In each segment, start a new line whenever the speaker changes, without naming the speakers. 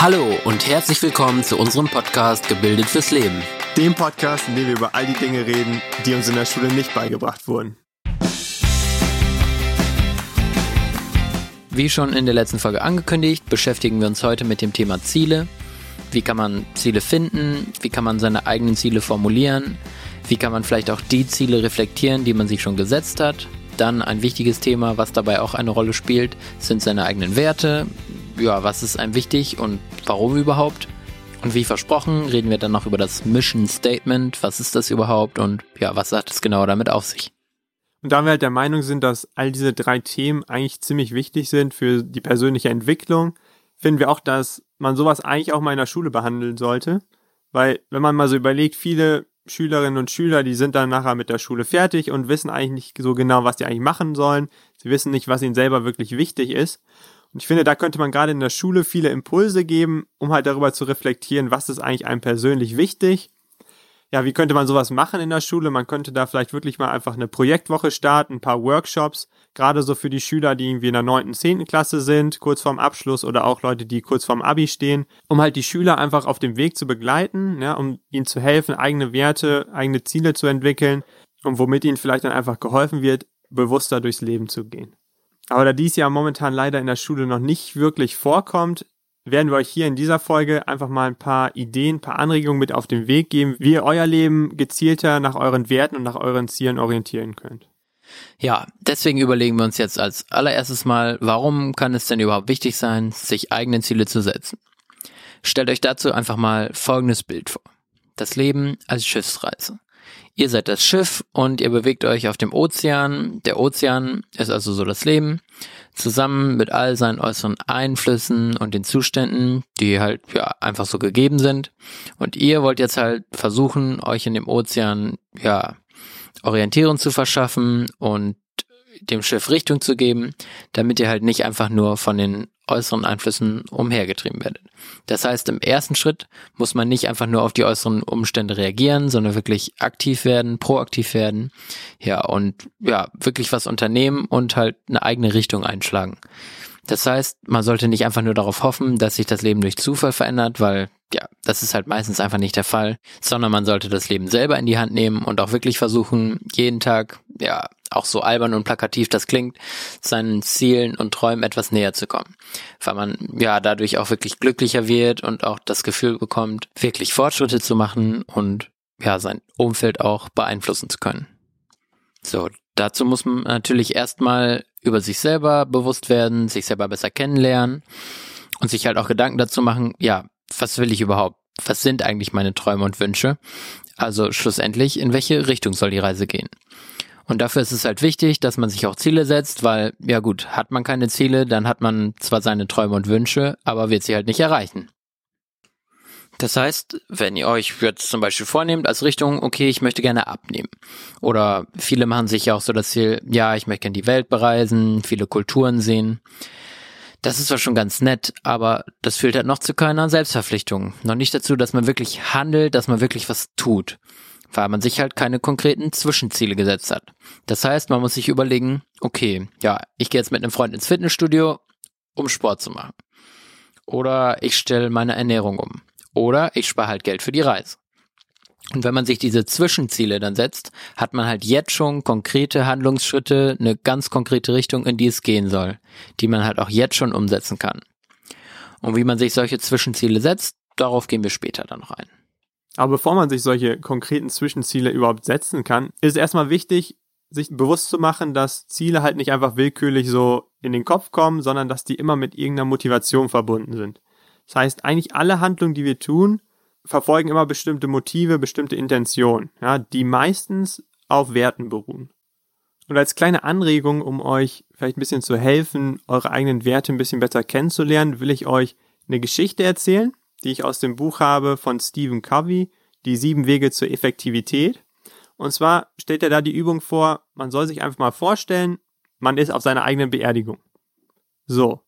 Hallo und herzlich willkommen zu unserem Podcast Gebildet fürs Leben.
Dem Podcast, in dem wir über all die Dinge reden, die uns in der Schule nicht beigebracht wurden.
Wie schon in der letzten Folge angekündigt, beschäftigen wir uns heute mit dem Thema Ziele. Wie kann man Ziele finden? Wie kann man seine eigenen Ziele formulieren? Wie kann man vielleicht auch die Ziele reflektieren, die man sich schon gesetzt hat? Dann ein wichtiges Thema, was dabei auch eine Rolle spielt, sind seine eigenen Werte. Ja, was ist einem wichtig und warum überhaupt? Und wie versprochen, reden wir dann noch über das Mission Statement. Was ist das überhaupt und ja, was hat es genau damit auf sich?
Und da wir halt der Meinung sind, dass all diese drei Themen eigentlich ziemlich wichtig sind für die persönliche Entwicklung, finden wir auch, dass man sowas eigentlich auch mal in der Schule behandeln sollte. Weil, wenn man mal so überlegt, viele Schülerinnen und Schüler, die sind dann nachher mit der Schule fertig und wissen eigentlich nicht so genau, was die eigentlich machen sollen. Sie wissen nicht, was ihnen selber wirklich wichtig ist. Und ich finde, da könnte man gerade in der Schule viele Impulse geben, um halt darüber zu reflektieren, was ist eigentlich einem persönlich wichtig ja, wie könnte man sowas machen in der Schule? Man könnte da vielleicht wirklich mal einfach eine Projektwoche starten, ein paar Workshops, gerade so für die Schüler, die irgendwie in der neunten, zehnten Klasse sind, kurz vorm Abschluss oder auch Leute, die kurz vorm Abi stehen, um halt die Schüler einfach auf dem Weg zu begleiten, ja, um ihnen zu helfen, eigene Werte, eigene Ziele zu entwickeln und womit ihnen vielleicht dann einfach geholfen wird, bewusster durchs Leben zu gehen. Aber da dies ja momentan leider in der Schule noch nicht wirklich vorkommt, werden wir euch hier in dieser Folge einfach mal ein paar Ideen, ein paar Anregungen mit auf den Weg geben, wie ihr euer Leben gezielter nach euren Werten und nach euren Zielen orientieren könnt.
Ja, deswegen überlegen wir uns jetzt als allererstes mal, warum kann es denn überhaupt wichtig sein, sich eigene Ziele zu setzen? Stellt euch dazu einfach mal folgendes Bild vor. Das Leben als Schiffsreise. Ihr seid das Schiff und ihr bewegt euch auf dem Ozean. Der Ozean ist also so das Leben, zusammen mit all seinen äußeren Einflüssen und den Zuständen, die halt ja einfach so gegeben sind. Und ihr wollt jetzt halt versuchen, euch in dem Ozean ja Orientierung zu verschaffen und dem Schiff Richtung zu geben, damit ihr halt nicht einfach nur von den äußeren Einflüssen umhergetrieben werdet. Das heißt, im ersten Schritt muss man nicht einfach nur auf die äußeren Umstände reagieren, sondern wirklich aktiv werden, proaktiv werden, ja, und ja, wirklich was unternehmen und halt eine eigene Richtung einschlagen. Das heißt, man sollte nicht einfach nur darauf hoffen, dass sich das Leben durch Zufall verändert, weil ja, das ist halt meistens einfach nicht der Fall, sondern man sollte das Leben selber in die Hand nehmen und auch wirklich versuchen, jeden Tag, ja, auch so albern und plakativ das klingt, seinen Zielen und Träumen etwas näher zu kommen. Weil man ja dadurch auch wirklich glücklicher wird und auch das Gefühl bekommt, wirklich Fortschritte zu machen und ja, sein Umfeld auch beeinflussen zu können. So, dazu muss man natürlich erstmal über sich selber bewusst werden, sich selber besser kennenlernen und sich halt auch Gedanken dazu machen, ja, was will ich überhaupt? Was sind eigentlich meine Träume und Wünsche? Also schlussendlich, in welche Richtung soll die Reise gehen? Und dafür ist es halt wichtig, dass man sich auch Ziele setzt, weil, ja gut, hat man keine Ziele, dann hat man zwar seine Träume und Wünsche, aber wird sie halt nicht erreichen. Das heißt, wenn ihr euch jetzt zum Beispiel vornehmt als Richtung, okay, ich möchte gerne abnehmen. Oder viele machen sich ja auch so das Ziel, ja, ich möchte gerne die Welt bereisen, viele Kulturen sehen. Das ist zwar schon ganz nett, aber das führt halt noch zu keiner Selbstverpflichtung. Noch nicht dazu, dass man wirklich handelt, dass man wirklich was tut. Weil man sich halt keine konkreten Zwischenziele gesetzt hat. Das heißt, man muss sich überlegen, okay, ja, ich gehe jetzt mit einem Freund ins Fitnessstudio, um Sport zu machen. Oder ich stelle meine Ernährung um. Oder ich spare halt Geld für die Reise. Und wenn man sich diese Zwischenziele dann setzt, hat man halt jetzt schon konkrete Handlungsschritte, eine ganz konkrete Richtung, in die es gehen soll, die man halt auch jetzt schon umsetzen kann. Und wie man sich solche Zwischenziele setzt, darauf gehen wir später dann noch ein.
Aber bevor man sich solche konkreten Zwischenziele überhaupt setzen kann, ist es erstmal wichtig, sich bewusst zu machen, dass Ziele halt nicht einfach willkürlich so in den Kopf kommen, sondern dass die immer mit irgendeiner Motivation verbunden sind. Das heißt, eigentlich alle Handlungen, die wir tun, verfolgen immer bestimmte Motive, bestimmte Intentionen, ja, die meistens auf Werten beruhen. Und als kleine Anregung, um euch vielleicht ein bisschen zu helfen, eure eigenen Werte ein bisschen besser kennenzulernen, will ich euch eine Geschichte erzählen, die ich aus dem Buch habe von Stephen Covey, Die sieben Wege zur Effektivität. Und zwar stellt er da die Übung vor, man soll sich einfach mal vorstellen, man ist auf seiner eigenen Beerdigung. So.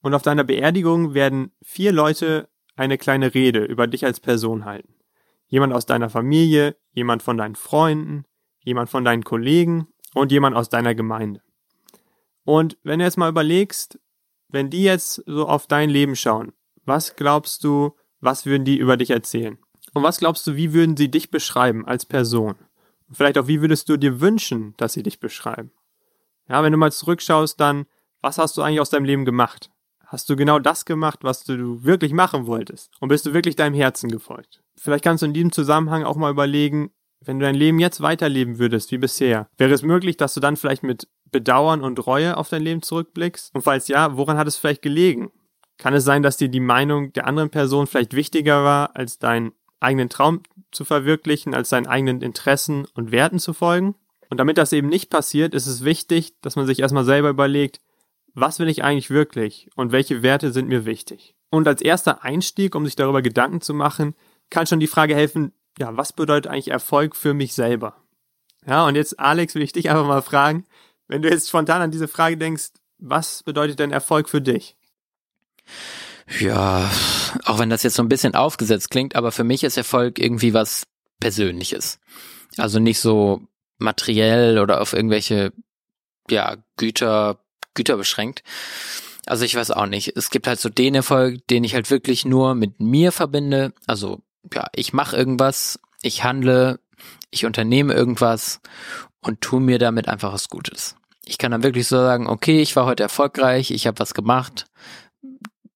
Und auf deiner Beerdigung werden vier Leute eine kleine Rede über dich als Person halten. Jemand aus deiner Familie, jemand von deinen Freunden, jemand von deinen Kollegen und jemand aus deiner Gemeinde. Und wenn du jetzt mal überlegst, wenn die jetzt so auf dein Leben schauen, was glaubst du, was würden die über dich erzählen? Und was glaubst du, wie würden sie dich beschreiben als Person? Und vielleicht auch, wie würdest du dir wünschen, dass sie dich beschreiben? Ja, wenn du mal zurückschaust, dann, was hast du eigentlich aus deinem Leben gemacht? Hast du genau das gemacht, was du wirklich machen wolltest? Und bist du wirklich deinem Herzen gefolgt? Vielleicht kannst du in diesem Zusammenhang auch mal überlegen, wenn du dein Leben jetzt weiterleben würdest wie bisher, wäre es möglich, dass du dann vielleicht mit Bedauern und Reue auf dein Leben zurückblickst? Und falls ja, woran hat es vielleicht gelegen? Kann es sein, dass dir die Meinung der anderen Person vielleicht wichtiger war, als deinen eigenen Traum zu verwirklichen, als deinen eigenen Interessen und Werten zu folgen? Und damit das eben nicht passiert, ist es wichtig, dass man sich erstmal selber überlegt, was will ich eigentlich wirklich und welche Werte sind mir wichtig? Und als erster Einstieg, um sich darüber Gedanken zu machen, kann schon die Frage helfen, ja, was bedeutet eigentlich Erfolg für mich selber? Ja, und jetzt, Alex, will ich dich einfach mal fragen, wenn du jetzt spontan an diese Frage denkst, was bedeutet denn Erfolg für dich?
Ja, auch wenn das jetzt so ein bisschen aufgesetzt klingt, aber für mich ist Erfolg irgendwie was Persönliches. Also nicht so materiell oder auf irgendwelche, ja, Güter, Güter beschränkt. Also ich weiß auch nicht. Es gibt halt so den Erfolg, den ich halt wirklich nur mit mir verbinde. Also ja, ich mache irgendwas, ich handle, ich unternehme irgendwas und tu mir damit einfach was Gutes. Ich kann dann wirklich so sagen, okay, ich war heute erfolgreich, ich habe was gemacht,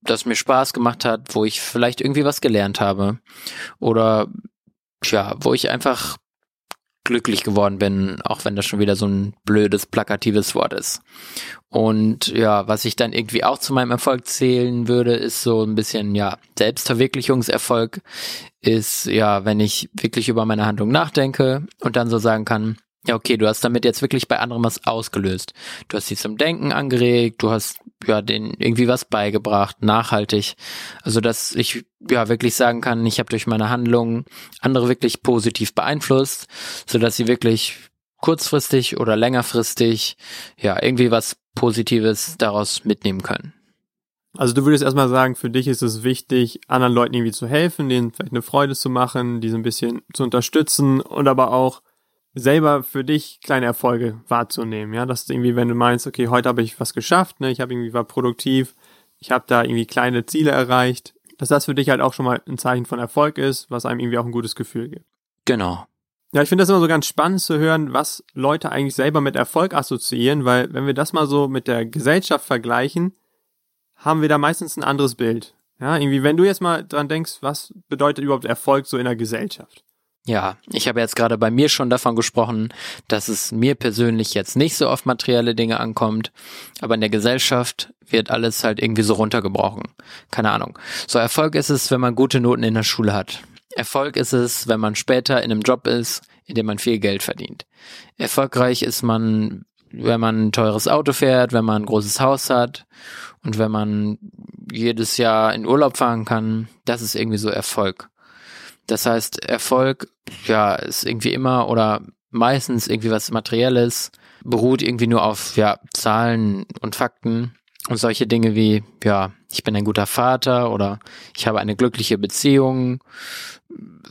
das mir Spaß gemacht hat, wo ich vielleicht irgendwie was gelernt habe oder ja, wo ich einfach glücklich geworden bin, auch wenn das schon wieder so ein blödes, plakatives Wort ist. Und ja, was ich dann irgendwie auch zu meinem Erfolg zählen würde, ist so ein bisschen, ja, Selbstverwirklichungserfolg ist, ja, wenn ich wirklich über meine Handlung nachdenke und dann so sagen kann, ja, okay, du hast damit jetzt wirklich bei anderen was ausgelöst. Du hast sie zum Denken angeregt, du hast ja denen irgendwie was beigebracht, nachhaltig. Also dass ich ja wirklich sagen kann, ich habe durch meine Handlungen andere wirklich positiv beeinflusst, so dass sie wirklich kurzfristig oder längerfristig ja irgendwie was Positives daraus mitnehmen können.
Also du würdest erstmal sagen, für dich ist es wichtig, anderen Leuten irgendwie zu helfen, denen vielleicht eine Freude zu machen, diese ein bisschen zu unterstützen und aber auch selber für dich kleine Erfolge wahrzunehmen. Ja, das ist irgendwie, wenn du meinst, okay, heute habe ich was geschafft, ne, ich habe irgendwie war produktiv, ich habe da irgendwie kleine Ziele erreicht, dass das für dich halt auch schon mal ein Zeichen von Erfolg ist, was einem irgendwie auch ein gutes Gefühl gibt.
Genau.
Ja, ich finde das immer so ganz spannend zu hören, was Leute eigentlich selber mit Erfolg assoziieren, weil wenn wir das mal so mit der Gesellschaft vergleichen, haben wir da meistens ein anderes Bild. Ja, irgendwie, wenn du jetzt mal dran denkst, was bedeutet überhaupt Erfolg so in der Gesellschaft?
Ja, ich habe jetzt gerade bei mir schon davon gesprochen, dass es mir persönlich jetzt nicht so auf materielle Dinge ankommt, aber in der Gesellschaft wird alles halt irgendwie so runtergebrochen. Keine Ahnung. So Erfolg ist es, wenn man gute Noten in der Schule hat. Erfolg ist es, wenn man später in einem Job ist, in dem man viel Geld verdient. Erfolgreich ist man, wenn man ein teures Auto fährt, wenn man ein großes Haus hat und wenn man jedes Jahr in Urlaub fahren kann. Das ist irgendwie so Erfolg. Das heißt, Erfolg, ja, ist irgendwie immer oder meistens irgendwie was Materielles, beruht irgendwie nur auf, ja, Zahlen und Fakten und solche Dinge wie, ja, ich bin ein guter Vater oder ich habe eine glückliche Beziehung,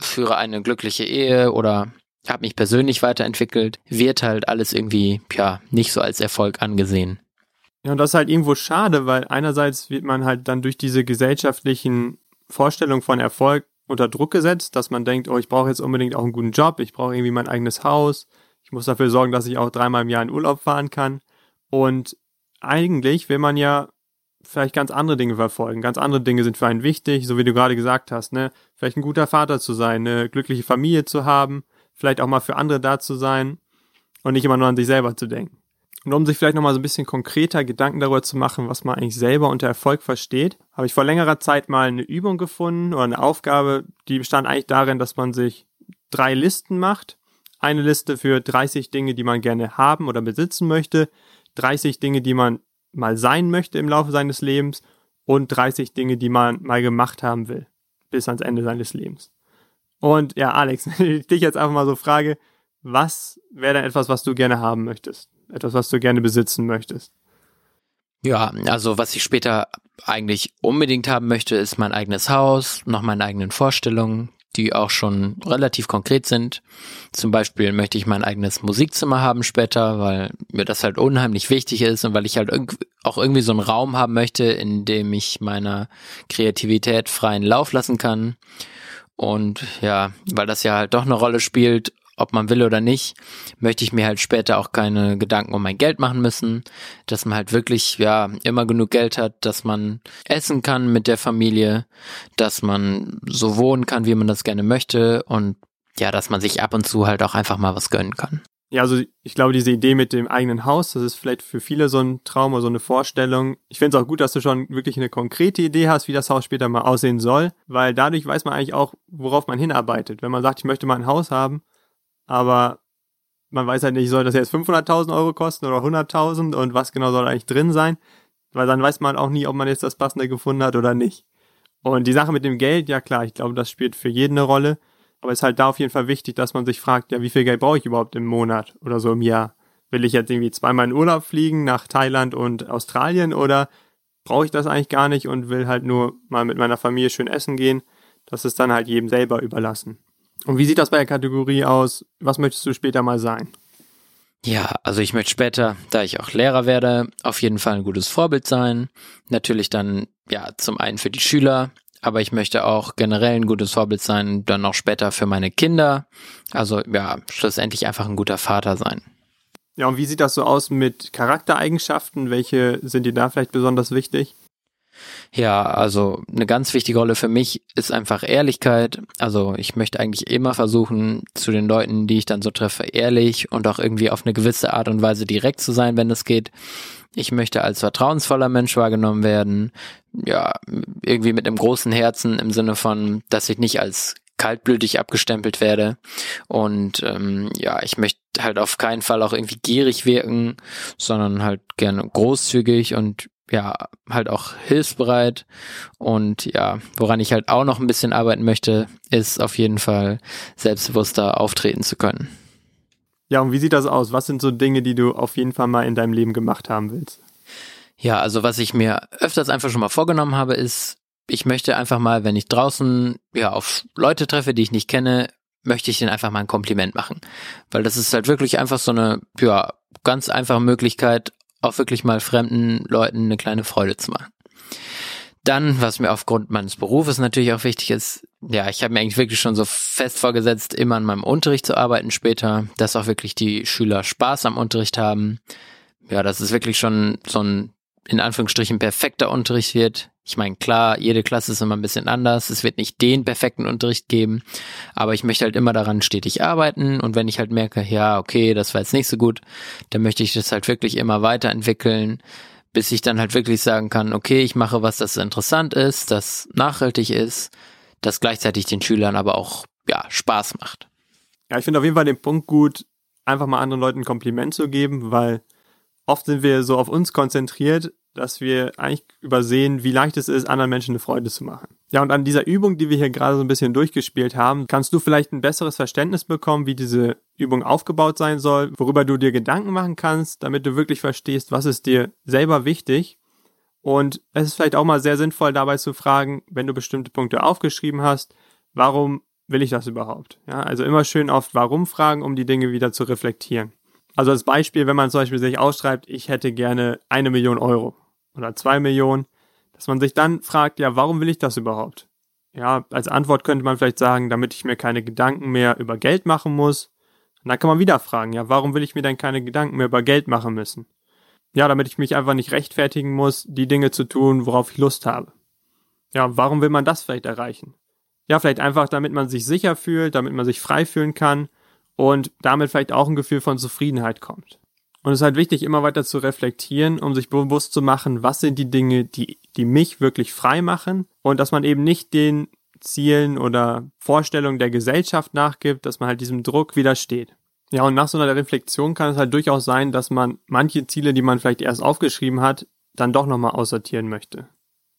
führe eine glückliche Ehe oder habe mich persönlich weiterentwickelt, wird halt alles irgendwie, ja, nicht so als Erfolg angesehen.
Ja, und das ist halt irgendwo schade, weil einerseits wird man halt dann durch diese gesellschaftlichen Vorstellungen von Erfolg unter Druck gesetzt, dass man denkt, oh, ich brauche jetzt unbedingt auch einen guten Job, ich brauche irgendwie mein eigenes Haus, ich muss dafür sorgen, dass ich auch dreimal im Jahr in Urlaub fahren kann. Und eigentlich will man ja vielleicht ganz andere Dinge verfolgen. Ganz andere Dinge sind für einen wichtig, so wie du gerade gesagt hast, ne? Vielleicht ein guter Vater zu sein, eine glückliche Familie zu haben, vielleicht auch mal für andere da zu sein und nicht immer nur an sich selber zu denken. Und um sich vielleicht nochmal so ein bisschen konkreter Gedanken darüber zu machen, was man eigentlich selber unter Erfolg versteht, habe ich vor längerer Zeit mal eine Übung gefunden oder eine Aufgabe, die bestand eigentlich darin, dass man sich drei Listen macht. Eine Liste für 30 Dinge, die man gerne haben oder besitzen möchte, 30 Dinge, die man mal sein möchte im Laufe seines Lebens und 30 Dinge, die man mal gemacht haben will, bis ans Ende seines Lebens. Und ja, Alex, wenn ich dich jetzt einfach mal so frage, was wäre denn etwas, was du gerne haben möchtest? Etwas, was du gerne besitzen möchtest?
Ja, also was ich später eigentlich unbedingt haben möchte, ist mein eigenes Haus, noch meine eigenen Vorstellungen, die auch schon relativ konkret sind. Zum Beispiel möchte ich mein eigenes Musikzimmer haben später, weil mir das halt unheimlich wichtig ist und weil ich halt auch irgendwie so einen Raum haben möchte, in dem ich meiner Kreativität freien Lauf lassen kann. Und ja, weil das ja halt doch eine Rolle spielt, ob man will oder nicht, möchte ich mir halt später auch keine Gedanken um mein Geld machen müssen, dass man halt wirklich, ja, immer genug Geld hat, dass man essen kann mit der Familie, dass man so wohnen kann, wie man das gerne möchte und ja, dass man sich ab und zu halt auch einfach mal was gönnen kann.
Ja, also ich glaube, diese Idee mit dem eigenen Haus, das ist vielleicht für viele so ein Traum oder so eine Vorstellung. Ich finde es auch gut, dass du schon wirklich eine konkrete Idee hast, wie das Haus später mal aussehen soll, weil dadurch weiß man eigentlich auch, worauf man hinarbeitet. Wenn man sagt, ich möchte mal ein Haus haben, aber man weiß halt nicht, soll das jetzt 500.000 Euro kosten oder 100.000 und was genau soll eigentlich drin sein, weil dann weiß man auch nie, ob man jetzt das Passende gefunden hat oder nicht. Und die Sache mit dem Geld, ja klar, ich glaube, das spielt für jeden eine Rolle, aber es ist halt da auf jeden Fall wichtig, dass man sich fragt, ja, wie viel Geld brauche ich überhaupt im Monat oder so im Jahr? Will ich jetzt irgendwie zweimal in Urlaub fliegen nach Thailand und Australien oder brauche ich das eigentlich gar nicht und will halt nur mal mit meiner Familie schön essen gehen? Das ist dann halt jedem selber überlassen. Und wie sieht das bei der Kategorie aus? Was möchtest du später mal sein?
Ja, also ich möchte später, da ich auch Lehrer werde, auf jeden Fall ein gutes Vorbild sein. Natürlich dann, ja, zum einen für die Schüler, aber ich möchte auch generell ein gutes Vorbild sein, dann auch später für meine Kinder. Also ja, schlussendlich einfach ein guter Vater sein.
Ja, und wie sieht das so aus mit Charaktereigenschaften? Welche sind dir da vielleicht besonders wichtig?
Ja, also eine ganz wichtige Rolle für mich ist einfach Ehrlichkeit. Also ich möchte eigentlich immer versuchen, zu den Leuten, die ich dann so treffe, ehrlich und auch irgendwie auf eine gewisse Art und Weise direkt zu sein, wenn es geht. Ich möchte als vertrauensvoller Mensch wahrgenommen werden. Ja, irgendwie mit einem großen Herzen im Sinne von, dass ich nicht als kaltblütig abgestempelt werde. Und ähm, ja, ich möchte halt auf keinen Fall auch irgendwie gierig wirken, sondern halt gerne großzügig und ja, halt auch hilfsbereit und ja, woran ich halt auch noch ein bisschen arbeiten möchte, ist auf jeden Fall selbstbewusster auftreten zu können.
Ja, und wie sieht das aus? Was sind so Dinge, die du auf jeden Fall mal in deinem Leben gemacht haben willst?
Ja, also was ich mir öfters einfach schon mal vorgenommen habe, ist, ich möchte einfach mal, wenn ich draußen ja auf Leute treffe, die ich nicht kenne, möchte ich denen einfach mal ein Kompliment machen. Weil das ist halt wirklich einfach so eine, ja, ganz einfache Möglichkeit, auch wirklich mal fremden Leuten eine kleine Freude zu machen. Dann, was mir aufgrund meines Berufes natürlich auch wichtig ist, ja, ich habe mir eigentlich wirklich schon so fest vorgesetzt, immer an meinem Unterricht zu arbeiten später, dass auch wirklich die Schüler Spaß am Unterricht haben. Ja, dass es wirklich schon so ein in Anführungsstrichen perfekter Unterricht wird. Ich meine, klar, jede Klasse ist immer ein bisschen anders. Es wird nicht den perfekten Unterricht geben, aber ich möchte halt immer daran stetig arbeiten und wenn ich halt merke, ja, okay, das war jetzt nicht so gut, dann möchte ich das halt wirklich immer weiterentwickeln, bis ich dann halt wirklich sagen kann, okay, ich mache was, das interessant ist, das nachhaltig ist, das gleichzeitig den Schülern aber auch, ja, Spaß macht.
Ja, ich finde auf jeden Fall den Punkt gut, einfach mal anderen Leuten ein Kompliment zu geben, weil oft sind wir so auf uns konzentriert, dass wir eigentlich übersehen, wie leicht es ist, anderen Menschen eine Freude zu machen. Ja, und an dieser Übung, die wir hier gerade so ein bisschen durchgespielt haben, kannst du vielleicht ein besseres Verständnis bekommen, wie diese Übung aufgebaut sein soll, worüber du dir Gedanken machen kannst, damit du wirklich verstehst, was ist dir selber wichtig. Und es ist vielleicht auch mal sehr sinnvoll, dabei zu fragen, wenn du bestimmte Punkte aufgeschrieben hast, warum will ich das überhaupt? Ja, also immer schön oft warum fragen, um die Dinge wieder zu reflektieren. Also als Beispiel, wenn man zum Beispiel sich ausschreibt, ich hätte gerne eine Million Euro oder zwei Millionen, dass man sich dann fragt, ja, warum will ich das überhaupt? Ja, als Antwort könnte man vielleicht sagen, damit ich mir keine Gedanken mehr über Geld machen muss. Und dann kann man wieder fragen, ja, warum will ich mir dann keine Gedanken mehr über Geld machen müssen? Ja, damit ich mich einfach nicht rechtfertigen muss, die Dinge zu tun, worauf ich Lust habe. Ja, warum will man das vielleicht erreichen? Ja, vielleicht einfach, damit man sich sicher fühlt, damit man sich frei fühlen kann und damit vielleicht auch ein Gefühl von Zufriedenheit kommt. Und es ist halt wichtig, immer weiter zu reflektieren, um sich bewusst zu machen, was sind die Dinge, die, die mich wirklich frei machen und dass man eben nicht den Zielen oder Vorstellungen der Gesellschaft nachgibt, dass man halt diesem Druck widersteht. Ja, und nach so einer Reflexion kann es halt durchaus sein, dass man manche Ziele, die man vielleicht erst aufgeschrieben hat, dann doch nochmal aussortieren möchte.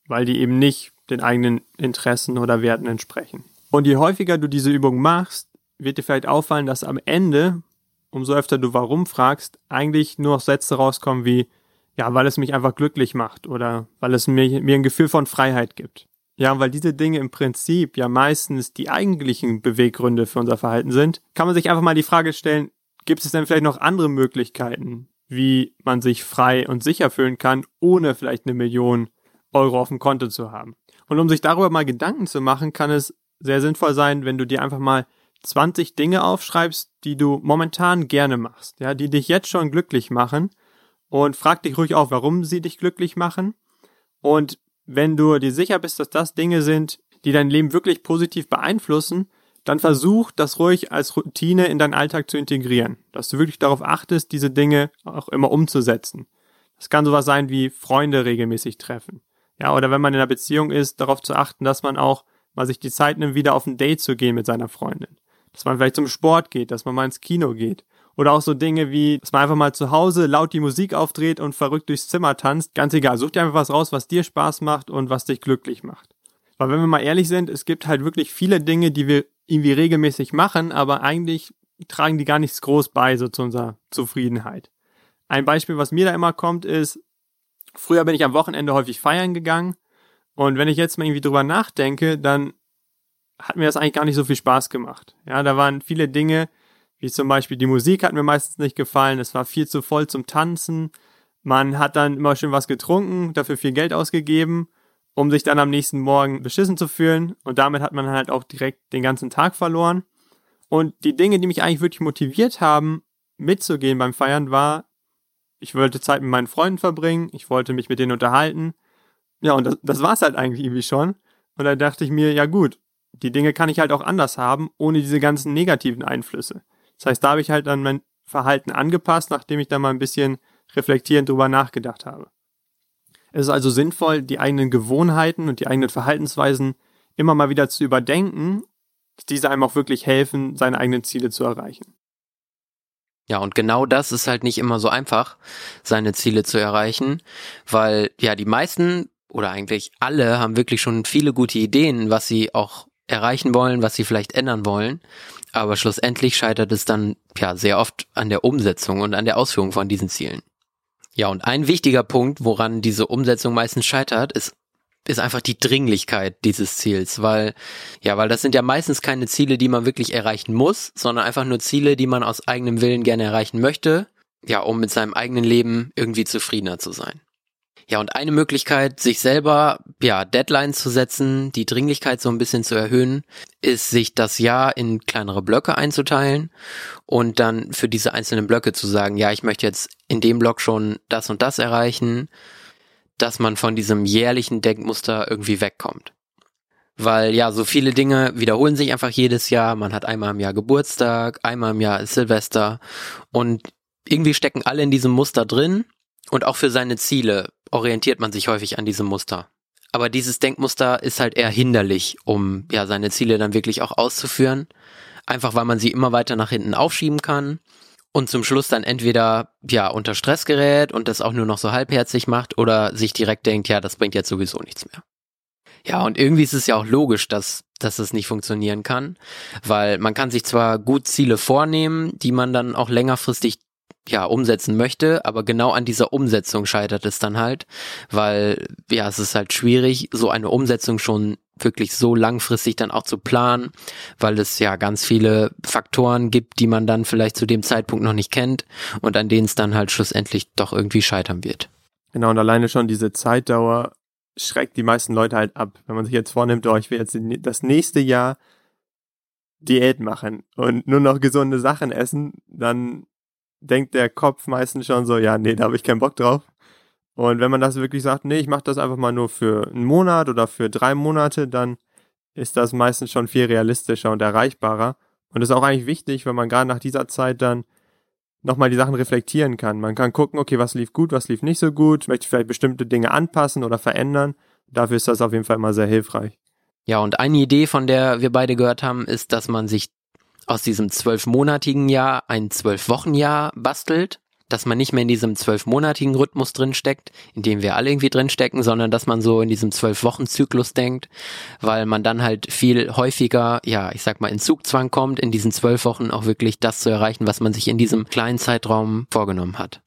Weil die eben nicht den eigenen Interessen oder Werten entsprechen. Und je häufiger du diese Übung machst, wird dir vielleicht auffallen, dass am Ende umso öfter du warum fragst, eigentlich nur noch Sätze rauskommen wie, ja, weil es mich einfach glücklich macht oder weil es mir, mir ein Gefühl von Freiheit gibt. Ja, weil diese Dinge im Prinzip ja meistens die eigentlichen Beweggründe für unser Verhalten sind, kann man sich einfach mal die Frage stellen, gibt es denn vielleicht noch andere Möglichkeiten, wie man sich frei und sicher fühlen kann, ohne vielleicht eine Million Euro auf dem Konto zu haben? Und um sich darüber mal Gedanken zu machen, kann es sehr sinnvoll sein, wenn du dir einfach mal 20 Dinge aufschreibst, die du momentan gerne machst, ja, die dich jetzt schon glücklich machen und frag dich ruhig auch, warum sie dich glücklich machen und wenn du dir sicher bist, dass das Dinge sind, die dein Leben wirklich positiv beeinflussen, dann versuch das ruhig als Routine in deinen Alltag zu integrieren, dass du wirklich darauf achtest, diese Dinge auch immer umzusetzen. Das kann sowas sein wie Freunde regelmäßig treffen. Ja, oder wenn man in einer Beziehung ist, darauf zu achten, dass man auch mal sich die Zeit nimmt, wieder auf ein Date zu gehen mit seiner Freundin. Dass man vielleicht zum Sport geht, dass man mal ins Kino geht. Oder auch so Dinge wie, dass man einfach mal zu Hause laut die Musik aufdreht und verrückt durchs Zimmer tanzt. Ganz egal, such dir einfach was raus, was dir Spaß macht und was dich glücklich macht. Weil wenn wir mal ehrlich sind, es gibt halt wirklich viele Dinge, die wir irgendwie regelmäßig machen, aber eigentlich tragen die gar nichts groß bei, so zu unserer Zufriedenheit. Ein Beispiel, was mir da immer kommt, ist, früher bin ich am Wochenende häufig feiern gegangen und wenn ich jetzt mal irgendwie drüber nachdenke, dann hat mir das eigentlich gar nicht so viel Spaß gemacht. Ja, da waren viele Dinge, wie zum Beispiel die Musik hat mir meistens nicht gefallen, es war viel zu voll zum Tanzen. Man hat dann immer schön was getrunken, dafür viel Geld ausgegeben, um sich dann am nächsten Morgen beschissen zu fühlen. Und damit hat man halt auch direkt den ganzen Tag verloren. Und die Dinge, die mich eigentlich wirklich motiviert haben, mitzugehen beim Feiern, war, ich wollte Zeit mit meinen Freunden verbringen, ich wollte mich mit denen unterhalten. Ja, und das, das war's halt eigentlich irgendwie schon. Und da dachte ich mir, ja gut, die Dinge kann ich halt auch anders haben, ohne diese ganzen negativen Einflüsse. Das heißt, da habe ich halt dann mein Verhalten angepasst, nachdem ich da mal ein bisschen reflektierend drüber nachgedacht habe. Es ist also sinnvoll, die eigenen Gewohnheiten und die eigenen Verhaltensweisen immer mal wieder zu überdenken, dass diese einem auch wirklich helfen, seine eigenen Ziele zu erreichen.
Ja, und genau das ist halt nicht immer so einfach, seine Ziele zu erreichen, weil ja die meisten oder eigentlich alle haben wirklich schon viele gute Ideen, was sie auch erreichen wollen, was sie vielleicht ändern wollen. Aber schlussendlich scheitert es dann ja sehr oft an der Umsetzung und an der Ausführung von diesen Zielen. Ja, und ein wichtiger Punkt, woran diese Umsetzung meistens scheitert, ist ist einfach die Dringlichkeit dieses Ziels, weil ja, weil das sind ja meistens keine Ziele, die man wirklich erreichen muss, sondern einfach nur Ziele, die man aus eigenem Willen gerne erreichen möchte, ja, um mit seinem eigenen Leben irgendwie zufriedener zu sein. Ja, und eine Möglichkeit, sich selber, ja, Deadlines zu setzen, die Dringlichkeit so ein bisschen zu erhöhen, ist, sich das Jahr in kleinere Blöcke einzuteilen und dann für diese einzelnen Blöcke zu sagen, ja, ich möchte jetzt in dem Block schon das und das erreichen, dass man von diesem jährlichen Denkmuster irgendwie wegkommt. Weil ja, so viele Dinge wiederholen sich einfach jedes Jahr. Man hat einmal im Jahr Geburtstag, einmal im Jahr ist Silvester und irgendwie stecken alle in diesem Muster drin und auch für seine Ziele orientiert man sich häufig an diesem Muster. Aber dieses Denkmuster ist halt eher hinderlich, um ja seine Ziele dann wirklich auch auszuführen. Einfach weil man sie immer weiter nach hinten aufschieben kann und zum Schluss dann entweder ja unter Stress gerät und das auch nur noch so halbherzig macht oder sich direkt denkt, ja, das bringt jetzt sowieso nichts mehr. Ja, und irgendwie ist es ja auch logisch, dass, dass es nicht funktionieren kann, weil man kann sich zwar gut Ziele vornehmen, die man dann auch längerfristig ja, umsetzen möchte, aber genau an dieser Umsetzung scheitert es dann halt, weil ja, es ist halt schwierig, so eine Umsetzung schon wirklich so langfristig dann auch zu planen, weil es ja ganz viele Faktoren gibt, die man dann vielleicht zu dem Zeitpunkt noch nicht kennt und an denen es dann halt schlussendlich doch irgendwie scheitern wird.
Genau, und alleine schon diese Zeitdauer schreckt die meisten Leute halt ab. Wenn man sich jetzt vornimmt, oh, ich will jetzt das nächste Jahr Diät machen und nur noch gesunde Sachen essen, dann denkt der Kopf meistens schon so, ja, nee, da habe ich keinen Bock drauf. Und wenn man das wirklich sagt, nee, ich mache das einfach mal nur für einen Monat oder für drei Monate, dann ist das meistens schon viel realistischer und erreichbarer. Und ist auch eigentlich wichtig, wenn man gerade nach dieser Zeit dann nochmal die Sachen reflektieren kann. Man kann gucken, okay, was lief gut, was lief nicht so gut, möchte vielleicht bestimmte Dinge anpassen oder verändern. Dafür ist das auf jeden Fall immer sehr hilfreich.
Ja, und eine Idee, von der wir beide gehört haben, ist, dass man sich aus diesem zwölfmonatigen Jahr ein Zwölf-Wochen-Jahr bastelt, dass man nicht mehr in diesem zwölfmonatigen Rhythmus drinsteckt, in dem wir alle irgendwie drinstecken, sondern dass man so in diesem Zwölf-Wochen-Zyklus denkt, weil man dann halt viel häufiger, ja, ich sag mal, in Zugzwang kommt, in diesen zwölf Wochen auch wirklich das zu erreichen, was man sich in diesem kleinen Zeitraum vorgenommen hat.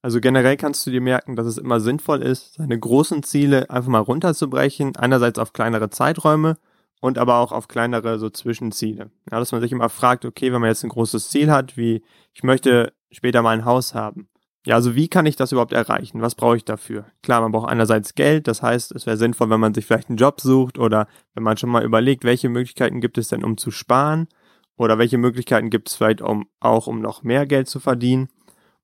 Also generell kannst du dir merken, dass es immer sinnvoll ist, seine großen Ziele einfach mal runterzubrechen, einerseits auf kleinere Zeiträume und aber auch auf kleinere so Zwischenziele. Ja, dass man sich immer fragt, okay, wenn man jetzt ein großes Ziel hat, wie ich möchte später mal ein Haus haben. Ja, also wie kann ich das überhaupt erreichen? Was brauche ich dafür? Klar, man braucht einerseits Geld, das heißt, es wäre sinnvoll, wenn man sich vielleicht einen Job sucht oder wenn man schon mal überlegt, welche Möglichkeiten gibt es denn, um zu sparen oder welche Möglichkeiten gibt es vielleicht um, auch, um noch mehr Geld zu verdienen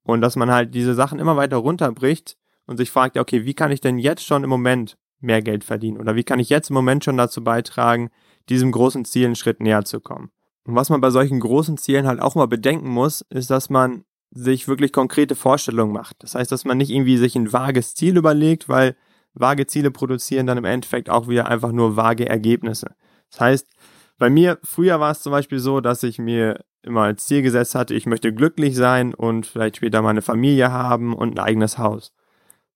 und dass man halt diese Sachen immer weiter runterbricht und sich fragt, okay, wie kann ich denn jetzt schon im Moment mehr Geld verdienen? Oder wie kann ich jetzt im Moment schon dazu beitragen, diesem großen Ziel einen Schritt näher zu kommen? Und was man bei solchen großen Zielen halt auch mal bedenken muss, ist, dass man sich wirklich konkrete Vorstellungen macht. Das heißt, dass man nicht irgendwie sich ein vages Ziel überlegt, weil vage Ziele produzieren dann im Endeffekt auch wieder einfach nur vage Ergebnisse. Das heißt, bei mir früher war es zum Beispiel so, dass ich mir immer als Ziel gesetzt hatte, ich möchte glücklich sein und vielleicht später mal eine Familie haben und ein eigenes Haus.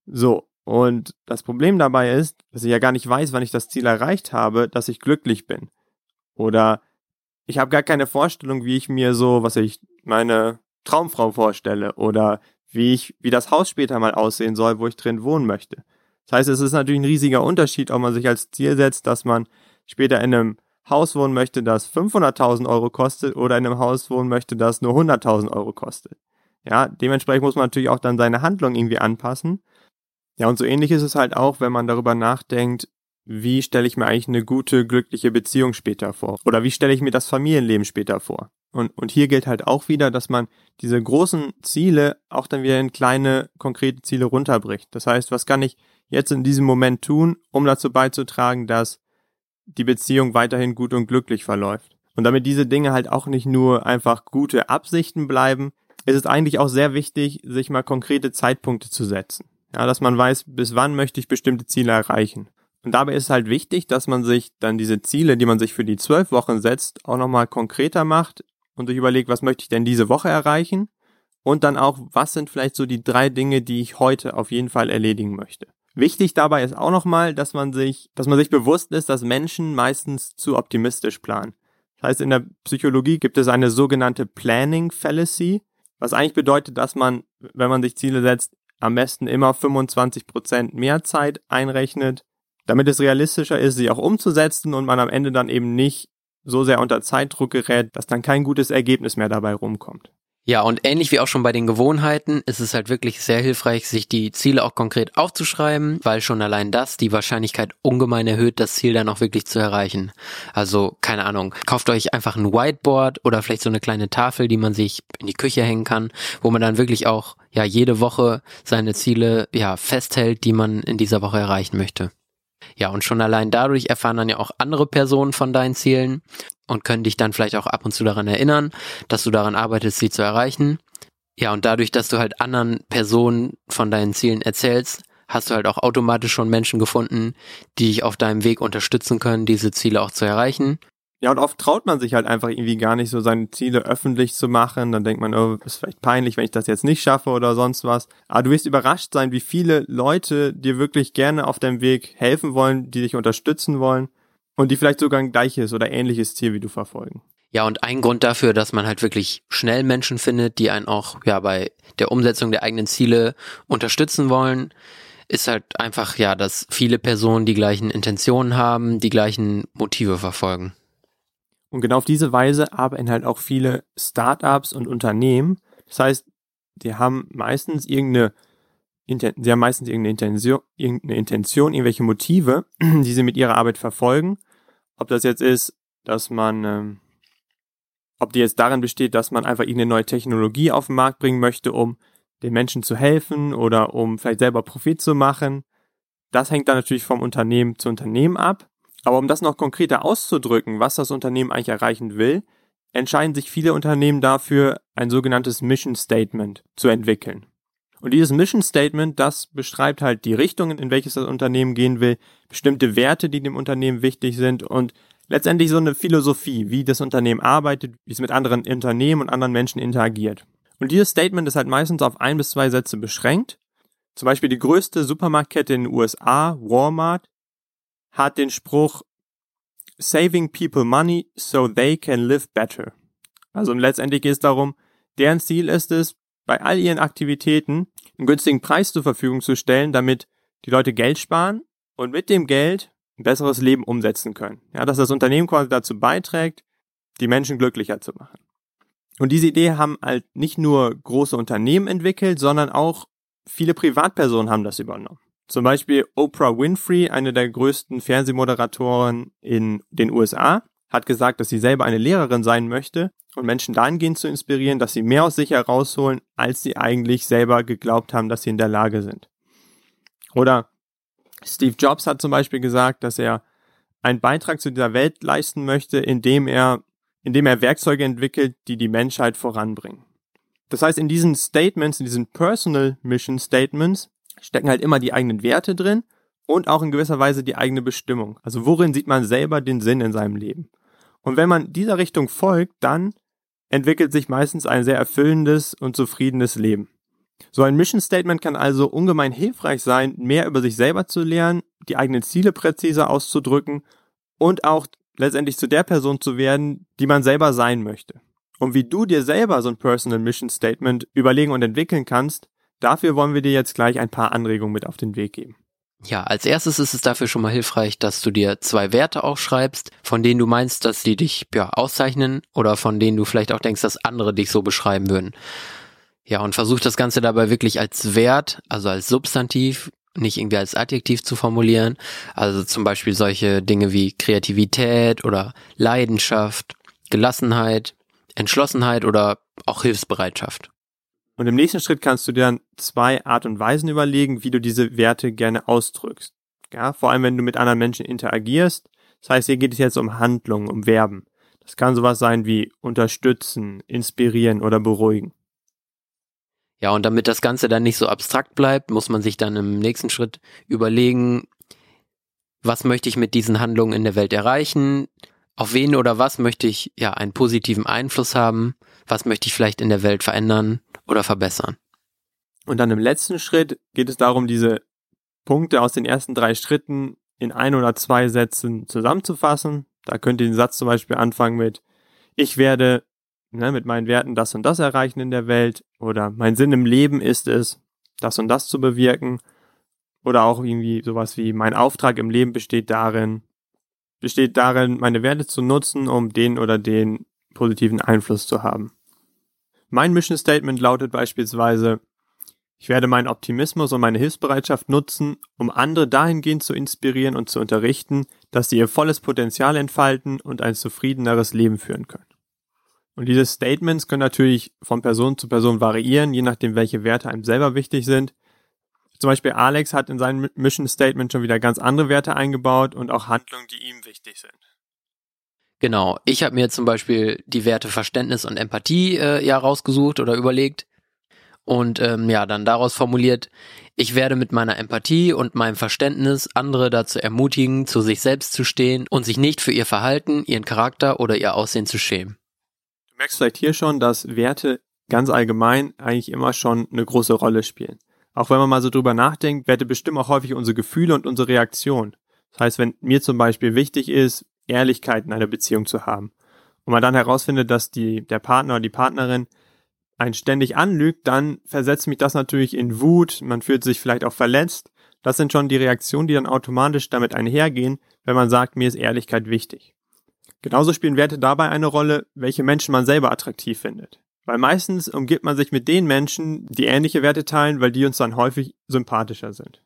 So, und das Problem dabei ist, dass ich ja gar nicht weiß, wann ich das Ziel erreicht habe, dass ich glücklich bin. Oder ich habe gar keine Vorstellung, wie ich mir so, was ich meine Traumfrau vorstelle oder wie ich, wie das Haus später mal aussehen soll, wo ich drin wohnen möchte. Das heißt, es ist natürlich ein riesiger Unterschied, ob man sich als Ziel setzt, dass man später in einem Haus wohnen möchte, das 500.000 Euro kostet oder in einem Haus wohnen möchte, das nur 100.000 Euro kostet. Ja, dementsprechend muss man natürlich auch dann seine Handlung irgendwie anpassen. Ja, und so ähnlich ist es halt auch, wenn man darüber nachdenkt, wie stelle ich mir eigentlich eine gute, glückliche Beziehung später vor? Oder wie stelle ich mir das Familienleben später vor? Und, und hier gilt halt auch wieder, dass man diese großen Ziele auch dann wieder in kleine, konkrete Ziele runterbricht. Das heißt, was kann ich jetzt in diesem Moment tun, um dazu beizutragen, dass die Beziehung weiterhin gut und glücklich verläuft? Und damit diese Dinge halt auch nicht nur einfach gute Absichten bleiben, ist es eigentlich auch sehr wichtig, sich mal konkrete Zeitpunkte zu setzen. Ja, dass man weiß, bis wann möchte ich bestimmte Ziele erreichen. Und dabei ist halt wichtig, dass man sich dann diese Ziele, die man sich für die zwölf Wochen setzt, auch nochmal konkreter macht und sich überlegt, was möchte ich denn diese Woche erreichen? Und dann auch, was sind vielleicht so die drei Dinge, die ich heute auf jeden Fall erledigen möchte? Wichtig dabei ist auch nochmal, dass man sich, dass man sich bewusst ist, dass Menschen meistens zu optimistisch planen. Das heißt, in der Psychologie gibt es eine sogenannte Planning Fallacy, was eigentlich bedeutet, dass man, wenn man sich Ziele setzt, am besten immer 25 Prozent mehr Zeit einrechnet, damit es realistischer ist, sie auch umzusetzen und man am Ende dann eben nicht so sehr unter Zeitdruck gerät, dass dann kein gutes Ergebnis mehr dabei rumkommt.
Ja, und ähnlich wie auch schon bei den Gewohnheiten ist es halt wirklich sehr hilfreich, sich die Ziele auch konkret aufzuschreiben, weil schon allein das die Wahrscheinlichkeit ungemein erhöht, das Ziel dann auch wirklich zu erreichen. Also, keine Ahnung, kauft euch einfach ein Whiteboard oder vielleicht so eine kleine Tafel, die man sich in die Küche hängen kann, wo man dann wirklich auch, ja, jede Woche seine Ziele, ja, festhält, die man in dieser Woche erreichen möchte. Ja, und schon allein dadurch erfahren dann ja auch andere Personen von deinen Zielen und können dich dann vielleicht auch ab und zu daran erinnern, dass du daran arbeitest, sie zu erreichen. Ja, und dadurch, dass du halt anderen Personen von deinen Zielen erzählst, hast du halt auch automatisch schon Menschen gefunden, die dich auf deinem Weg unterstützen können, diese Ziele auch zu erreichen.
Ja, und oft traut man sich halt einfach irgendwie gar nicht so seine Ziele öffentlich zu machen. Dann denkt man, oh, ist vielleicht peinlich, wenn ich das jetzt nicht schaffe oder sonst was. Aber du wirst überrascht sein, wie viele Leute dir wirklich gerne auf deinem Weg helfen wollen, die dich unterstützen wollen und die vielleicht sogar ein gleiches oder ähnliches Ziel wie du verfolgen.
Ja, und ein Grund dafür, dass man halt wirklich schnell Menschen findet, die einen auch ja bei der Umsetzung der eigenen Ziele unterstützen wollen, ist halt einfach ja, dass viele Personen die gleichen Intentionen haben, die gleichen Motive verfolgen.
Und genau auf diese Weise arbeiten halt auch viele Startups und Unternehmen. Das heißt, die haben meistens irgendeine, sie haben meistens irgendeine Intention, irgendeine Intention, irgendwelche Motive, die sie mit ihrer Arbeit verfolgen. Ob das jetzt ist, dass man, ähm, ob die jetzt darin besteht, dass man einfach irgendeine neue Technologie auf den Markt bringen möchte, um den Menschen zu helfen oder um vielleicht selber Profit zu machen. Das hängt dann natürlich vom Unternehmen zu Unternehmen ab. Aber um das noch konkreter auszudrücken, was das Unternehmen eigentlich erreichen will, entscheiden sich viele Unternehmen dafür, ein sogenanntes Mission Statement zu entwickeln. Und dieses Mission Statement, das beschreibt halt die Richtungen, in welches das Unternehmen gehen will, bestimmte Werte, die dem Unternehmen wichtig sind und letztendlich so eine Philosophie, wie das Unternehmen arbeitet, wie es mit anderen Unternehmen und anderen Menschen interagiert. Und dieses Statement ist halt meistens auf ein bis zwei Sätze beschränkt. Zum Beispiel die größte Supermarktkette in den USA, Walmart, hat den Spruch Saving people money so they can live better. Also letztendlich geht es darum, deren Ziel ist es, bei all ihren Aktivitäten einen günstigen Preis zur Verfügung zu stellen, damit die Leute Geld sparen und mit dem Geld ein besseres Leben umsetzen können. Ja, dass das Unternehmen quasi dazu beiträgt, die Menschen glücklicher zu machen. Und diese Idee haben halt nicht nur große Unternehmen entwickelt, sondern auch viele Privatpersonen haben das übernommen. Zum Beispiel Oprah Winfrey, eine der größten Fernsehmoderatoren in den USA, hat gesagt, dass sie selber eine Lehrerin sein möchte und Menschen dahingehend zu inspirieren, dass sie mehr aus sich herausholen, als sie eigentlich selber geglaubt haben, dass sie in der Lage sind. Oder Steve Jobs hat zum Beispiel gesagt, dass er einen Beitrag zu dieser Welt leisten möchte, indem er, indem er Werkzeuge entwickelt, die die Menschheit voranbringen. Das heißt, in diesen Statements, in diesen Personal Mission Statements, stecken halt immer die eigenen Werte drin und auch in gewisser Weise die eigene Bestimmung. Also worin sieht man selber den Sinn in seinem Leben? Und wenn man dieser Richtung folgt, dann entwickelt sich meistens ein sehr erfüllendes und zufriedenes Leben. So ein Mission Statement kann also ungemein hilfreich sein, mehr über sich selber zu lernen, die eigenen Ziele präziser auszudrücken und auch letztendlich zu der Person zu werden, die man selber sein möchte. Und wie du dir selber so ein Personal Mission Statement überlegen und entwickeln kannst, dafür wollen wir dir jetzt gleich ein paar Anregungen mit auf den Weg geben.
Ja, als erstes ist es dafür schon mal hilfreich, dass du dir zwei Werte aufschreibst, von denen du meinst, dass die dich ja auszeichnen oder von denen du vielleicht auch denkst, dass andere dich so beschreiben würden. Ja, und versuch das Ganze dabei wirklich als Wert, also als Substantiv, nicht irgendwie als Adjektiv zu formulieren. Also zum Beispiel solche Dinge wie Kreativität oder Leidenschaft, Gelassenheit, Entschlossenheit oder auch Hilfsbereitschaft.
Und im nächsten Schritt kannst du dir dann zwei Art und Weisen überlegen, wie du diese Werte gerne ausdrückst. Ja, vor allem wenn du mit anderen Menschen interagierst. Das heißt, hier geht es jetzt um Handlungen, um Verben. Das kann sowas sein wie unterstützen, inspirieren oder beruhigen.
Ja, und damit das Ganze dann nicht so abstrakt bleibt, muss man sich dann im nächsten Schritt überlegen, was möchte ich mit diesen Handlungen in der Welt erreichen? Auf wen oder was möchte ich ja einen positiven Einfluss haben? Was möchte ich vielleicht in der Welt verändern oder verbessern?
Und dann im letzten Schritt geht es darum, diese Punkte aus den ersten drei Schritten in ein oder zwei Sätzen zusammenzufassen. Da könnt ihr den Satz zum Beispiel anfangen mit, ich werde ne, mit meinen Werten das und das erreichen in der Welt oder mein Sinn im Leben ist es, das und das zu bewirken oder auch irgendwie sowas wie mein Auftrag im Leben besteht darin, besteht darin, meine Werte zu nutzen, um den oder den positiven Einfluss zu haben. Mein Mission Statement lautet beispielsweise, ich werde meinen Optimismus und meine Hilfsbereitschaft nutzen, um andere dahingehend zu inspirieren und zu unterrichten, dass sie ihr volles Potenzial entfalten und ein zufriedeneres Leben führen können. Und diese Statements können natürlich von Person zu Person variieren, je nachdem, welche Werte einem selber wichtig sind. Zum Beispiel Alex hat in seinem Mission Statement schon wieder ganz andere Werte eingebaut und auch Handlungen, die ihm wichtig sind.
Genau, ich habe mir zum Beispiel die Werte Verständnis und Empathie äh, ja rausgesucht oder überlegt und ähm, ja dann daraus formuliert, ich werde mit meiner Empathie und meinem Verständnis andere dazu ermutigen, zu sich selbst zu stehen und sich nicht für ihr Verhalten, ihren Charakter oder ihr Aussehen zu schämen
merkst vielleicht hier schon, dass Werte ganz allgemein eigentlich immer schon eine große Rolle spielen. Auch wenn man mal so drüber nachdenkt, Werte bestimmen auch häufig unsere Gefühle und unsere Reaktion. Das heißt, wenn mir zum Beispiel wichtig ist, Ehrlichkeit in einer Beziehung zu haben und man dann herausfindet, dass die, der Partner oder die Partnerin einen ständig anlügt, dann versetzt mich das natürlich in Wut, man fühlt sich vielleicht auch verletzt. Das sind schon die Reaktionen, die dann automatisch damit einhergehen, wenn man sagt, mir ist Ehrlichkeit wichtig. Genauso spielen Werte dabei eine Rolle, welche Menschen man selber attraktiv findet. Weil meistens umgibt man sich mit den Menschen, die ähnliche Werte teilen, weil die uns dann häufig sympathischer sind.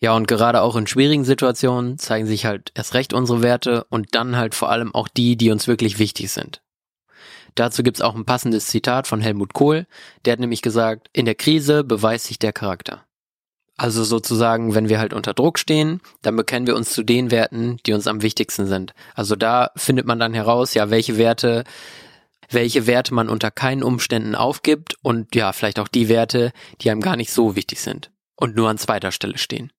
Ja, und gerade auch in schwierigen Situationen zeigen sich halt erst recht unsere Werte und dann halt vor allem auch die, die uns wirklich wichtig sind. Dazu gibt's auch ein passendes Zitat von Helmut Kohl, der hat nämlich gesagt, in der Krise beweist sich der Charakter. Also sozusagen, wenn wir halt unter Druck stehen, dann bekennen wir uns zu den Werten, die uns am wichtigsten sind. Also da findet man dann heraus, ja, welche Werte, welche Werte man unter keinen Umständen aufgibt und ja, vielleicht auch die Werte, die einem gar nicht so wichtig sind und nur an zweiter Stelle stehen.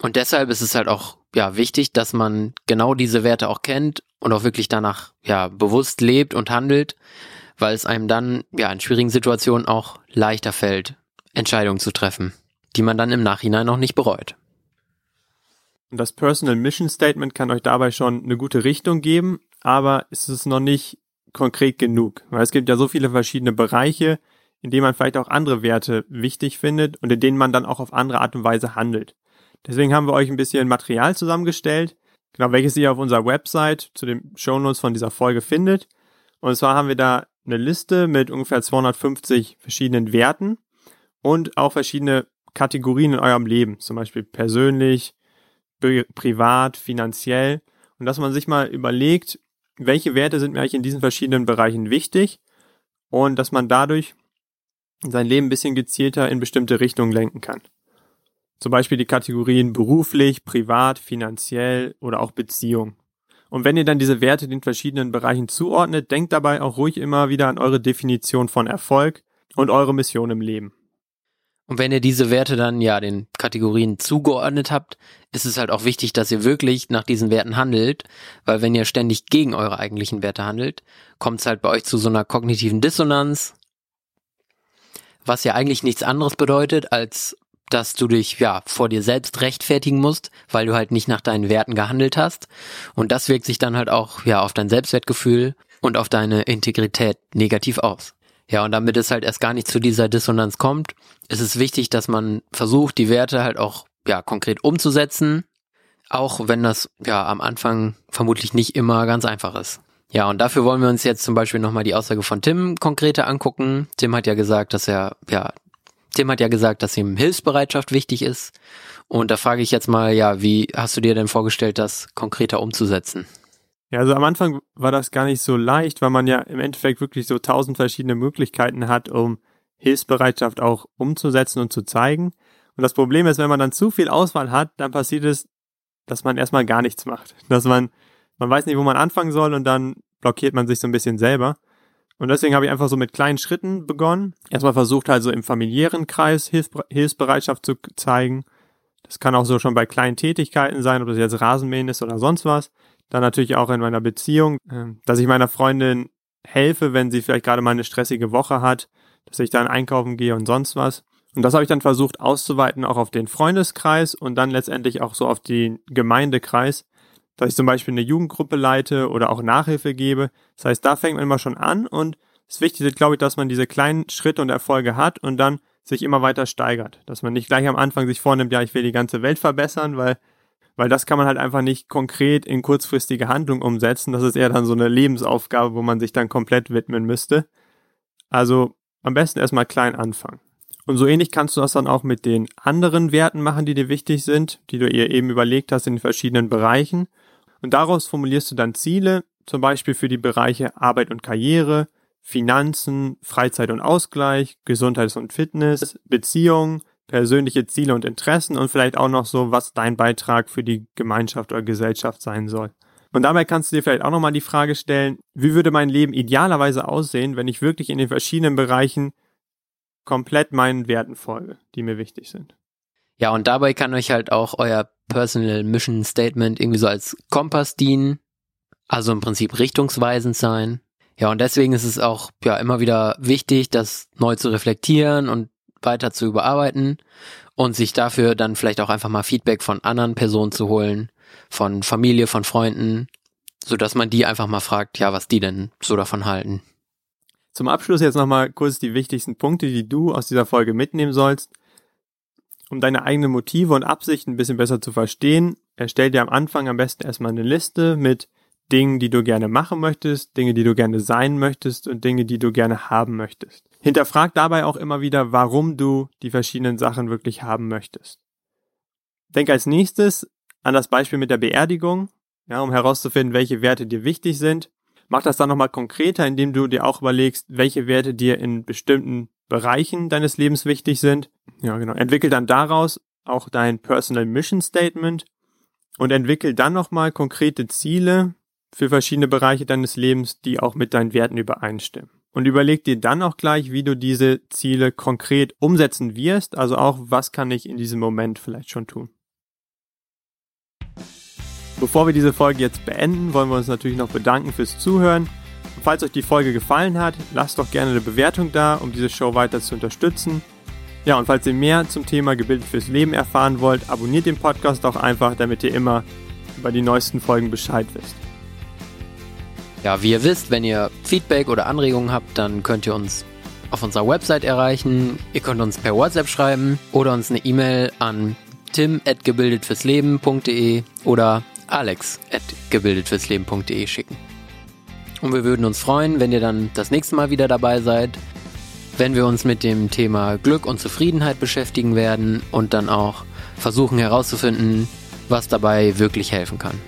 Und deshalb ist es halt auch ja wichtig, dass man genau diese Werte auch kennt und auch wirklich danach ja bewusst lebt und handelt, weil es einem dann ja in schwierigen Situationen auch leichter fällt, Entscheidungen zu treffen die man dann im Nachhinein noch nicht bereut.
Und das Personal Mission Statement kann euch dabei schon eine gute Richtung geben, aber ist es noch nicht konkret genug, weil es gibt ja so viele verschiedene Bereiche, in denen man vielleicht auch andere Werte wichtig findet und in denen man dann auch auf andere Art und Weise handelt. Deswegen haben wir euch ein bisschen Material zusammengestellt, genau welches ihr auf unserer Website zu den Shownotes von dieser Folge findet. Und zwar haben wir da eine Liste mit ungefähr 250 verschiedenen Werten und auch verschiedene Kategorien in eurem Leben, zum Beispiel persönlich, privat, finanziell. Und dass man sich mal überlegt, welche Werte sind mir eigentlich in diesen verschiedenen Bereichen wichtig und dass man dadurch sein Leben ein bisschen gezielter in bestimmte Richtungen lenken kann. Zum Beispiel die Kategorien beruflich, privat, finanziell oder auch Beziehung. Und wenn ihr dann diese Werte den verschiedenen Bereichen zuordnet, denkt dabei auch ruhig immer wieder an eure Definition von Erfolg und eure Mission im Leben.
Und wenn ihr diese Werte dann ja den Kategorien zugeordnet habt, ist es halt auch wichtig, dass ihr wirklich nach diesen Werten handelt, weil wenn ihr ständig gegen eure eigentlichen Werte handelt, kommt es halt bei euch zu so einer kognitiven Dissonanz, was ja eigentlich nichts anderes bedeutet, als dass du dich ja vor dir selbst rechtfertigen musst, weil du halt nicht nach deinen Werten gehandelt hast. Und das wirkt sich dann halt auch ja auf dein Selbstwertgefühl und auf deine Integrität negativ aus. Ja, und damit es halt erst gar nicht zu dieser Dissonanz kommt, ist es wichtig, dass man versucht, die Werte halt auch ja konkret umzusetzen, auch wenn das ja am Anfang vermutlich nicht immer ganz einfach ist. Ja, und dafür wollen wir uns jetzt zum Beispiel nochmal die Aussage von Tim konkreter angucken. Tim hat ja gesagt, dass er, ja, Tim hat ja gesagt, dass ihm Hilfsbereitschaft wichtig ist. Und da frage ich jetzt mal, ja, wie hast du dir denn vorgestellt, das konkreter umzusetzen?
Ja, also am Anfang war das gar nicht so leicht, weil man ja im Endeffekt wirklich so tausend verschiedene Möglichkeiten hat, um Hilfsbereitschaft auch umzusetzen und zu zeigen. Und das Problem ist, wenn man dann zu viel Auswahl hat, dann passiert es, dass man erstmal gar nichts macht. Dass man, man weiß nicht, wo man anfangen soll und dann blockiert man sich so ein bisschen selber. Und deswegen habe ich einfach so mit kleinen Schritten begonnen. Erstmal versucht halt so im familiären Kreis Hilfsbereitschaft zu zeigen. Das kann auch so schon bei kleinen Tätigkeiten sein, ob das jetzt Rasenmähen ist oder sonst was. Dann natürlich auch in meiner Beziehung, ähm, dass ich meiner Freundin helfe, wenn sie vielleicht gerade mal eine stressige Woche hat, dass ich dann einkaufen gehe und sonst was. Und das habe ich dann versucht auszuweiten auch auf den Freundeskreis und dann letztendlich auch so auf den Gemeindekreis, dass ich zum Beispiel eine Jugendgruppe leite oder auch Nachhilfe gebe. Das heißt, da fängt man immer schon an und das Wichtigste, glaube ich, dass man diese kleinen Schritte und Erfolge hat und dann sich immer weiter steigert. Dass man nicht gleich am Anfang sich vornimmt, ja, ich will die ganze Welt verbessern, weil weil das kann man halt einfach nicht konkret in kurzfristige Handlung umsetzen. Das ist eher dann so eine Lebensaufgabe, wo man sich dann komplett widmen müsste. Also am besten erstmal klein anfangen. Und so ähnlich kannst du das dann auch mit den anderen Werten machen, die dir wichtig sind, die du ihr eben überlegt hast in den verschiedenen Bereichen. Und daraus formulierst du dann Ziele, zum Beispiel für die Bereiche Arbeit und Karriere, Finanzen, Freizeit und Ausgleich, Gesundheit und Fitness, Beziehung, persönliche Ziele und Interessen und vielleicht auch noch so, was dein Beitrag für die Gemeinschaft oder Gesellschaft sein soll. Und dabei kannst du dir vielleicht auch nochmal die Frage stellen, wie würde mein Leben idealerweise aussehen, wenn ich wirklich in den verschiedenen Bereichen komplett meinen Werten folge, die mir wichtig sind.
Ja, und dabei kann euch halt auch euer Personal Mission Statement irgendwie so als Kompass dienen, also im Prinzip richtungsweisend sein. Ja, und deswegen ist es auch ja immer wieder wichtig, das neu zu reflektieren und weiter zu überarbeiten und sich dafür dann vielleicht auch einfach mal Feedback von anderen Personen zu holen, von Familie, von Freunden, so dass man die einfach mal fragt, ja, was die denn so davon halten.
Zum Abschluss jetzt nochmal kurz die wichtigsten Punkte, die du aus dieser Folge mitnehmen sollst. Um deine eigenen Motive und Absichten ein bisschen besser zu verstehen, erstell dir am Anfang am besten erstmal eine Liste mit Dingen, die du gerne machen möchtest, Dinge, die du gerne sein möchtest und Dinge, die du gerne haben möchtest. Hinterfrag dabei auch immer wieder, warum du die verschiedenen Sachen wirklich haben möchtest. Denk als nächstes an das Beispiel mit der Beerdigung, ja, um herauszufinden, welche Werte dir wichtig sind. Mach das dann nochmal konkreter, indem du dir auch überlegst, welche Werte dir in bestimmten Bereichen deines Lebens wichtig sind. Ja, genau. Entwickel dann daraus auch dein Personal Mission Statement und entwickel dann nochmal konkrete Ziele für verschiedene Bereiche deines Lebens, die auch mit deinen Werten übereinstimmen. Und überleg dir dann auch gleich, wie du diese Ziele konkret umsetzen wirst, also auch, was kann ich in diesem Moment vielleicht schon tun. Bevor wir diese Folge jetzt beenden, wollen wir uns natürlich noch bedanken fürs Zuhören. Und falls euch die Folge gefallen hat, lasst doch gerne eine Bewertung da, um diese Show weiter zu unterstützen. Ja, und falls ihr mehr zum Thema Gebildet fürs Leben erfahren wollt, abonniert den Podcast auch einfach, damit ihr immer über die neuesten Folgen Bescheid wisst.
Ja, wie ihr wisst, wenn ihr Feedback oder Anregungen habt, dann könnt ihr uns auf unserer Website erreichen. Ihr könnt uns per WhatsApp schreiben oder uns eine E-Mail an tim.gebildetfürsleben.de oder alex.gebildetfürsleben.de schicken. Und wir würden uns freuen, wenn ihr dann das nächste Mal wieder dabei seid, wenn wir uns mit dem Thema Glück und Zufriedenheit beschäftigen werden und dann auch versuchen herauszufinden, was dabei wirklich helfen kann.